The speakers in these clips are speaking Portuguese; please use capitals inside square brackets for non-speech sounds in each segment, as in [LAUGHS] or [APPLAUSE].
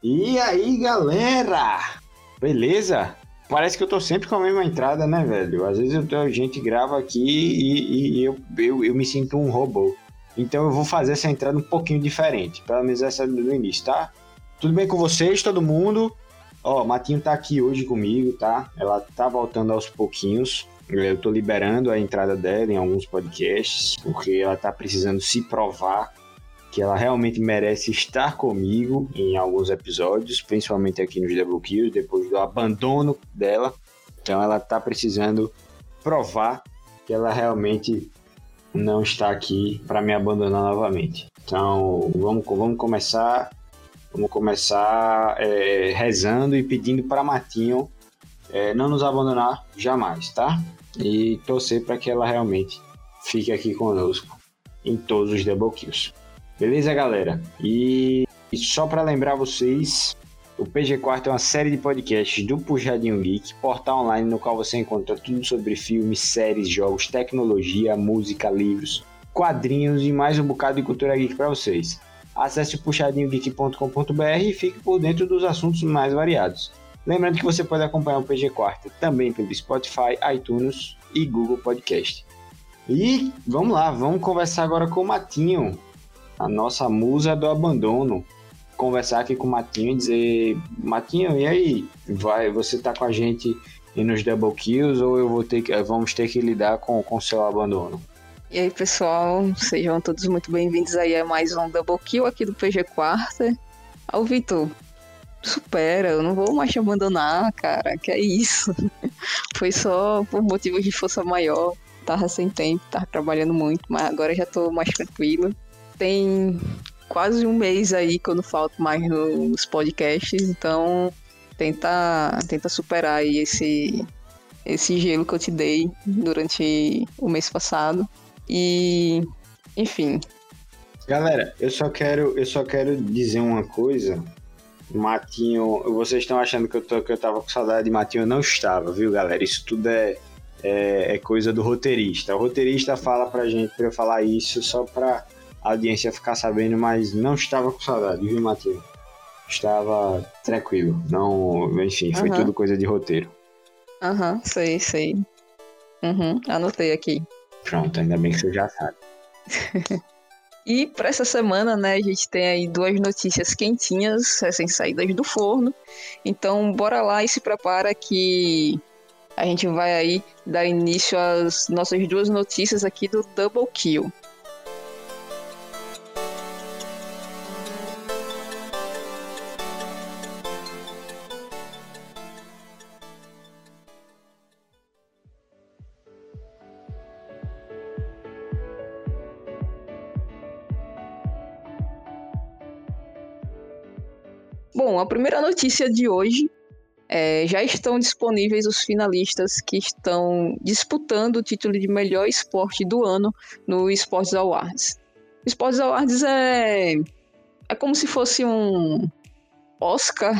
E aí, galera? Beleza? Parece que eu tô sempre com a mesma entrada, né, velho? Às vezes eu tô, a gente grava aqui e, e eu, eu, eu, me sinto um robô. Então eu vou fazer essa entrada um pouquinho diferente, pelo menos essa do início, tá? Tudo bem com vocês, todo mundo? Ó, Matinho tá aqui hoje comigo, tá? Ela tá voltando aos pouquinhos. Eu tô liberando a entrada dela em alguns podcasts, porque ela tá precisando se provar que ela realmente merece estar comigo em alguns episódios, principalmente aqui nos Kills, depois do abandono dela. Então ela tá precisando provar que ela realmente não está aqui para me abandonar novamente. Então vamos, vamos começar Vamos começar é, rezando e pedindo para Matinho é, não nos abandonar jamais, tá? E torcer para que ela realmente fique aqui conosco em todos os double kills. Beleza, galera? E, e só para lembrar vocês, o PG Quarto é uma série de podcasts do Puxadinho Geek, portal online no qual você encontra tudo sobre filmes, séries, jogos, tecnologia, música, livros, quadrinhos e mais um bocado de cultura geek para vocês. Acesse puxadinhogeek.com.br e fique por dentro dos assuntos mais variados. Lembrando que você pode acompanhar o PG Quarta também pelo Spotify, iTunes e Google Podcast. E vamos lá, vamos conversar agora com o Matinho, a nossa musa do abandono. Conversar aqui com o Matinho e dizer: Matinho, e aí? Vai, você tá com a gente nos Double Kills ou eu vou ter que, vamos ter que lidar com o seu abandono? E aí, pessoal, sejam todos muito bem-vindos aí a mais um Double Kill aqui do PG Quarta. Ao Vitor, supera, eu não vou mais te abandonar, cara, que é isso. [LAUGHS] Foi só por motivos de força maior, tava sem tempo, tava trabalhando muito, mas agora já tô mais tranquilo. Tem quase um mês aí que eu não falto mais nos podcasts, então tenta, tenta superar aí esse, esse gelo que eu te dei durante o mês passado. E, enfim. Galera, eu só quero, eu só quero dizer uma coisa. Matinho, vocês estão achando que eu, tô, que eu tava com saudade de Matinho? Eu não estava, viu, galera? Isso tudo é, é, é, coisa do roteirista. O roteirista fala pra gente pra eu falar isso só pra audiência ficar sabendo, mas não estava com saudade, viu, Matinho? Estava tranquilo. Não, enfim, foi uhum. tudo coisa de roteiro. Aham, uhum, sei, sei. Uhum, anotei aqui. Pronto, ainda bem que você já sabe. [LAUGHS] e para essa semana, né, a gente tem aí duas notícias quentinhas, recém-saídas do forno. Então, bora lá e se prepara que a gente vai aí dar início às nossas duas notícias aqui do Double Kill. Bom, a primeira notícia de hoje é, já estão disponíveis os finalistas que estão disputando o título de melhor esporte do ano no Sports Awards. O Sports Awards é, é como se fosse um Oscar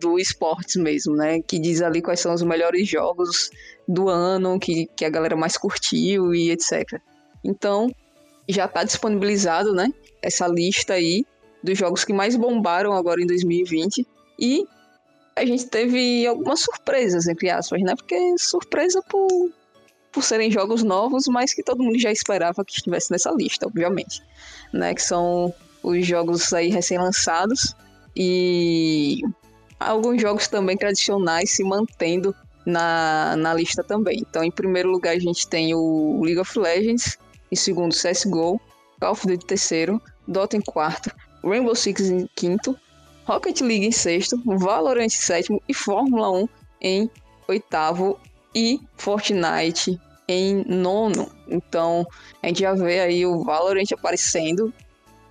do esportes mesmo, né? Que diz ali quais são os melhores jogos do ano, que, que a galera mais curtiu e etc. Então, já está disponibilizado, né? Essa lista aí dos jogos que mais bombaram agora em 2020. E a gente teve algumas surpresas, entre aspas, né? Porque surpresa por, por serem jogos novos, mas que todo mundo já esperava que estivesse nessa lista, obviamente. Né? Que são os jogos aí recém-lançados e alguns jogos também tradicionais se mantendo na, na lista também. Então, em primeiro lugar, a gente tem o League of Legends, em segundo, CSGO, Call of Duty terceiro, Dota em quarto, Rainbow Six em quinto, Rocket League em sexto, Valorant em sétimo e Fórmula 1 em oitavo e Fortnite em nono. Então a gente já vê aí o Valorant aparecendo,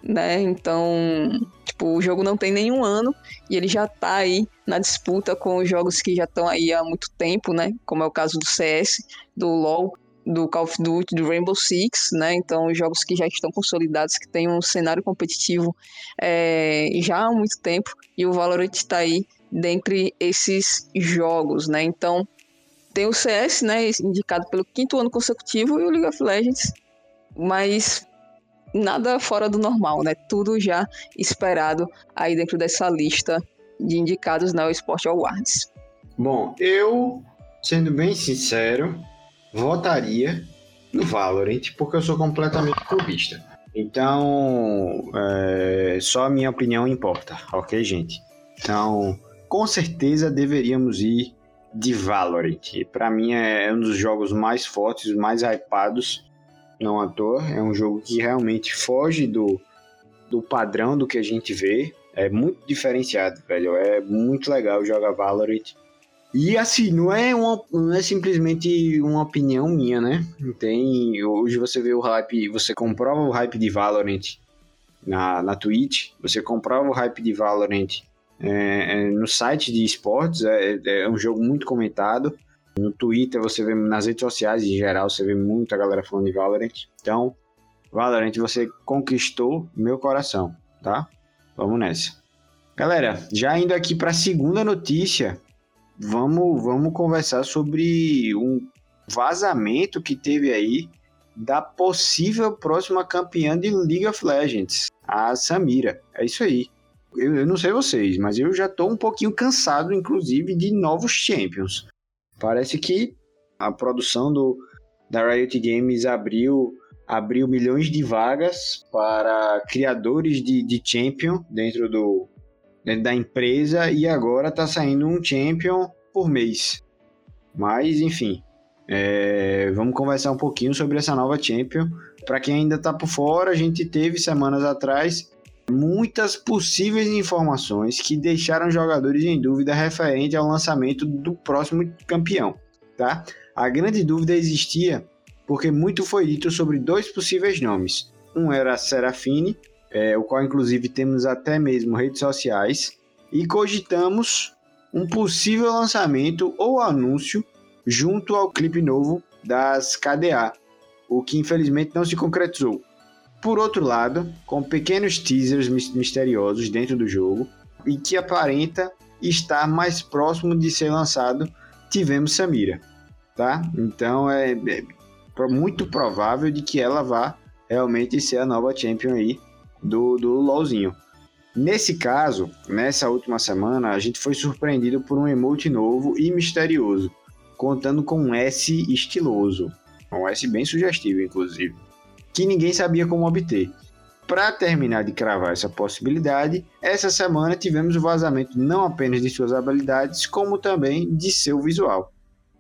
né? Então, tipo, o jogo não tem nenhum ano e ele já tá aí na disputa com os jogos que já estão aí há muito tempo, né? Como é o caso do CS, do LoL do Call of Duty, do Rainbow Six, né? Então, jogos que já estão consolidados, que têm um cenário competitivo é, já há muito tempo, e o Valorant está aí dentre esses jogos, né? Então, tem o CS, né? Indicado pelo quinto ano consecutivo, e o League of Legends, mas nada fora do normal, né? Tudo já esperado aí dentro dessa lista de indicados na Sport Awards. Bom, eu, sendo bem sincero, votaria no Valorant, porque eu sou completamente clubista. Então, é, só a minha opinião importa, ok, gente? Então, com certeza deveríamos ir de Valorant. Para mim é um dos jogos mais fortes, mais hypados, não à toa. É um jogo que realmente foge do, do padrão do que a gente vê. É muito diferenciado, velho. É muito legal jogar Valorant. E assim, não é, uma, não é simplesmente uma opinião minha, né? Tem, hoje você vê o hype, você comprova o hype de Valorant na, na Twitch, você comprova o hype de Valorant é, é, no site de esportes, é, é, um jogo muito comentado. No Twitter, você vê, nas redes sociais em geral, você vê muita galera falando de Valorant. Então, Valorant, você conquistou meu coração, tá? Vamos nessa. Galera, já indo aqui para a segunda notícia, vamos, vamos conversar sobre um vazamento que teve aí da possível próxima campeã de League of Legends, a Samira. É isso aí. Eu, eu não sei vocês, mas eu já tô um pouquinho cansado, inclusive, de novos Champions. Parece que a produção do, da Riot Games abriu, abriu milhões de vagas para criadores de, de Champion dentro do, da empresa e agora está saindo um champion por mês. Mas, enfim, é, vamos conversar um pouquinho sobre essa nova champion. Para quem ainda está por fora, a gente teve semanas atrás muitas possíveis informações que deixaram jogadores em dúvida referente ao lançamento do próximo campeão, tá? A grande dúvida existia porque muito foi dito sobre dois possíveis nomes. Um era Serafine, é, o qual inclusive temos até mesmo redes sociais, e cogitamos um possível lançamento ou anúncio junto ao clipe novo das KDA, o que infelizmente não se concretizou. Por outro lado, com pequenos teasers misteriosos dentro do jogo e que aparenta estar mais próximo de ser lançado, tivemos Samira, tá? Então é, é muito provável de que ela vá realmente ser a nova champion aí do, do LoLzinho. Nesse caso, nessa última semana, a gente foi surpreendido por um emote novo e misterioso, contando com um S estiloso, um S bem sugestivo, inclusive, que ninguém sabia como obter. Para terminar de cravar essa possibilidade, essa semana tivemos o vazamento não apenas de suas habilidades, como também de seu visual.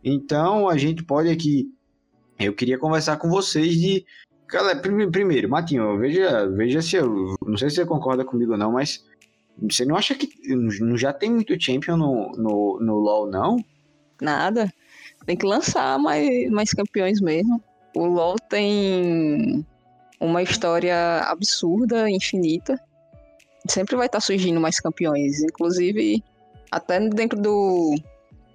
Então a gente pode aqui. Eu queria conversar com vocês de Galera, primeiro, Matinho, veja, veja se eu. Não sei se você concorda comigo ou não, mas você não acha que já tem muito champion no, no, no LoL, não? Nada. Tem que lançar mais, mais campeões mesmo. O LoL tem uma história absurda, infinita. Sempre vai estar tá surgindo mais campeões. Inclusive, até dentro do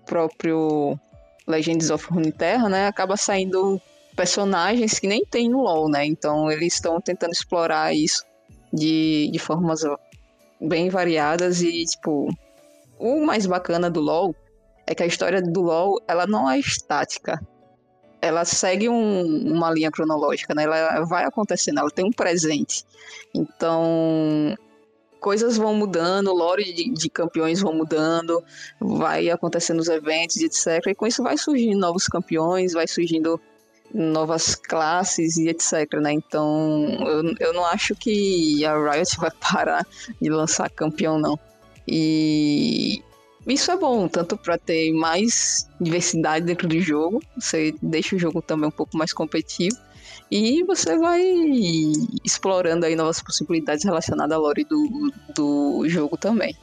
próprio Legends of Runeterra, né? Acaba saindo personagens que nem tem no LoL, né? Então eles estão tentando explorar isso de, de formas bem variadas e, tipo, o mais bacana do LoL é que a história do LoL, ela não é estática. Ela segue um, uma linha cronológica, né? Ela vai acontecendo, ela tem um presente. Então, coisas vão mudando, lore de, de, campeões vão mudando, vai acontecendo os eventos, etc. E com isso vai surgindo novos campeões, vai surgindo novas classes e etc, né? Então, eu, eu não acho que a Riot [LAUGHS] vai parar de lançar campeão, não. E isso é bom, tanto para ter mais diversidade dentro do jogo, você deixa o jogo também um pouco mais competitivo, e você vai explorando aí novas possibilidades relacionadas à lore do, do jogo também.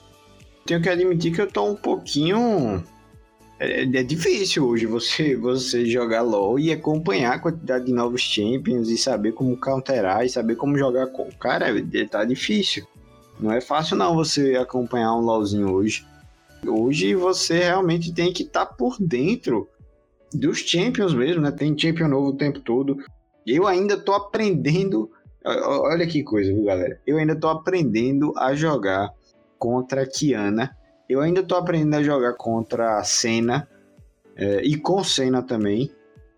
Tenho que admitir que eu tô um pouquinho é, é, difícil hoje você, você jogar LoL e acompanhar a quantidade de novos champions e saber como counterar e saber como jogar com. Cara, é, tá difícil. Não é fácil não você acompanhar um LoLzinho hoje. Hoje você realmente tem que estar tá por dentro dos champions mesmo, né? Tem champion novo o tempo todo. Eu ainda tô aprendendo. Olha que coisa, viu, galera? Eu ainda tô aprendendo a jogar contra a Kiana eu ainda tô aprendendo a jogar contra a Senna é, e com Senna também.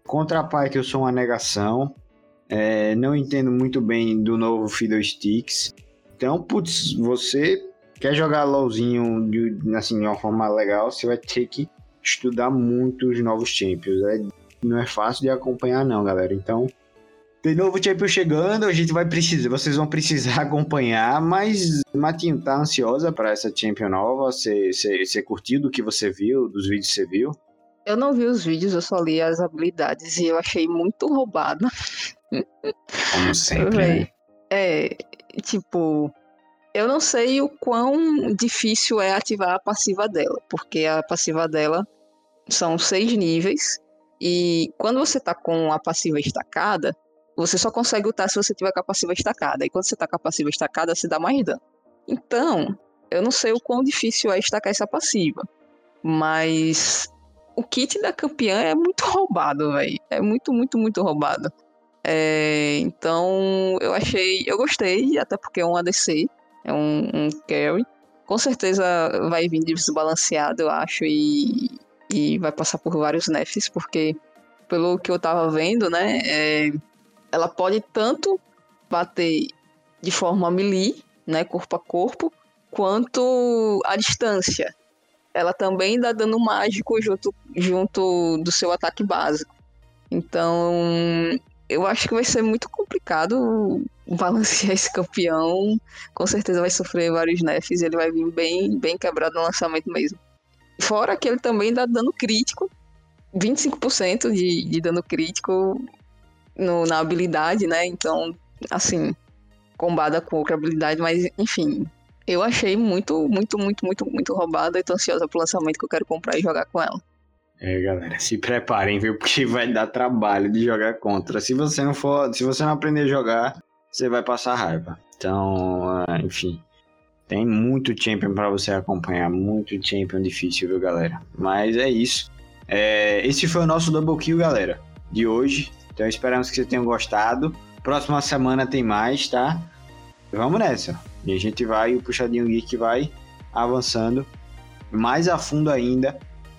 Contra a que eu sou uma negação. É, não entendo muito bem do novo Fiddlesticks. Então, putz, você quer jogar LOLzinho de, assim, de uma forma legal, você vai ter que estudar muito os novos Champions. É, não é fácil de acompanhar, não, galera. Então, tem novo Champion chegando, a gente vai precisar, vocês vão precisar [LAUGHS] acompanhar, mas Matinho, tá ansiosa para essa Champion nova? Você, você, você curtiu do que você viu, dos vídeos que você viu? Eu não vi os vídeos, eu só li as habilidades e eu achei muito roubada. Como sempre. Né? [LAUGHS] É, tipo, eu não sei o quão difícil é ativar a passiva dela, porque a passiva dela são seis níveis, e quando você tá com a passiva estacada, você só consegue lutar se você tiver com a passiva estacada, e quando você tá passiva estacada, você dá mais dano. Então, eu não sei o quão difícil é estacar essa passiva, mas o kit da campeã é muito [LAUGHS] roubado, velho. É muito, muito, muito roubado. É, então, eu achei. Eu gostei, até porque é um ADC é um, um carry. Com certeza vai vir desbalanceado, eu acho, e, e vai passar por vários nerfs, porque pelo que eu tava vendo, né, é, ela pode tanto bater de forma melee, né, corpo a corpo, quanto à distância. Ela também dá dano mágico junto, junto do seu ataque básico. Então, eu acho que vai ser muito complicado balancear esse campeão. Com certeza vai sofrer vários nerfs ele vai vir bem, bem quebrado no lançamento mesmo. Fora que ele também dá dano crítico, 25% de, de dano crítico no, na habilidade, né? Então, assim, combada com outra habilidade, mas enfim. Eu achei muito, muito, muito, muito, muito roubada e tô ansiosa pro lançamento que eu quero comprar e jogar com ela. É, galera, se preparem, viu? Porque vai dar trabalho de jogar contra. Se você não for, se você não aprender a jogar, você vai passar raiva. Então, ah, enfim, tem muito champion para você acompanhar, muito champion difícil, viu, galera? Mas é isso. É, esse foi o nosso double kill, galera, de hoje. Então esperamos que vocês tenham gostado. Próxima semana tem mais, tá? Vamos nessa. E a gente vai, o Puxadinho Geek vai avançando mais a fundo ainda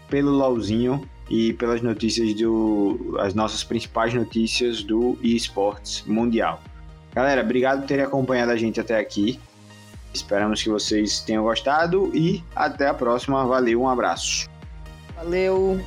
pelo LOLzinho e pelas notícias do. as nossas principais notícias do eSports Mundial. Galera, obrigado por terem acompanhado a gente até aqui. Esperamos que vocês tenham gostado e até a próxima. Valeu, um abraço. Valeu.